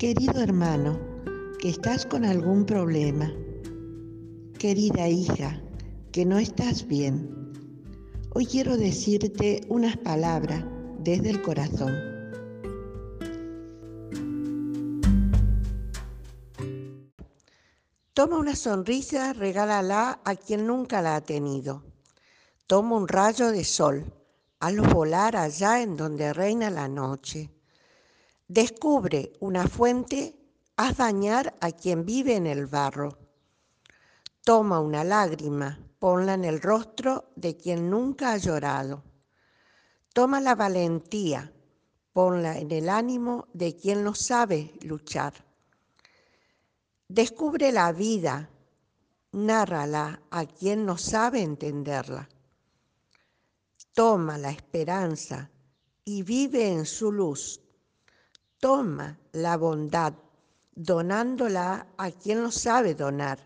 Querido hermano, que estás con algún problema. Querida hija, que no estás bien. Hoy quiero decirte unas palabras desde el corazón. Toma una sonrisa, regálala a quien nunca la ha tenido. Toma un rayo de sol, hazlo volar allá en donde reina la noche. Descubre una fuente, haz dañar a quien vive en el barro. Toma una lágrima, ponla en el rostro de quien nunca ha llorado. Toma la valentía, ponla en el ánimo de quien no sabe luchar. Descubre la vida, nárrala a quien no sabe entenderla. Toma la esperanza y vive en su luz Toma la bondad donándola a quien lo sabe donar.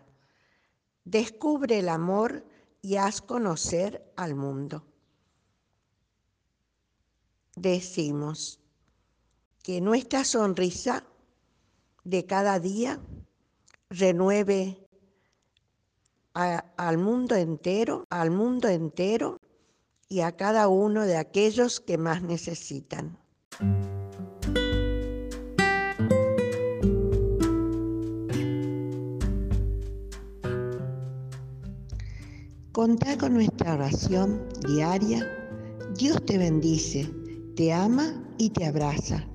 Descubre el amor y haz conocer al mundo. Decimos que nuestra sonrisa de cada día renueve al mundo entero, al mundo entero y a cada uno de aquellos que más necesitan. Contá con nuestra oración diaria. Dios te bendice, te ama y te abraza.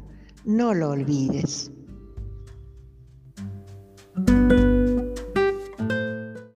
No lo olvides.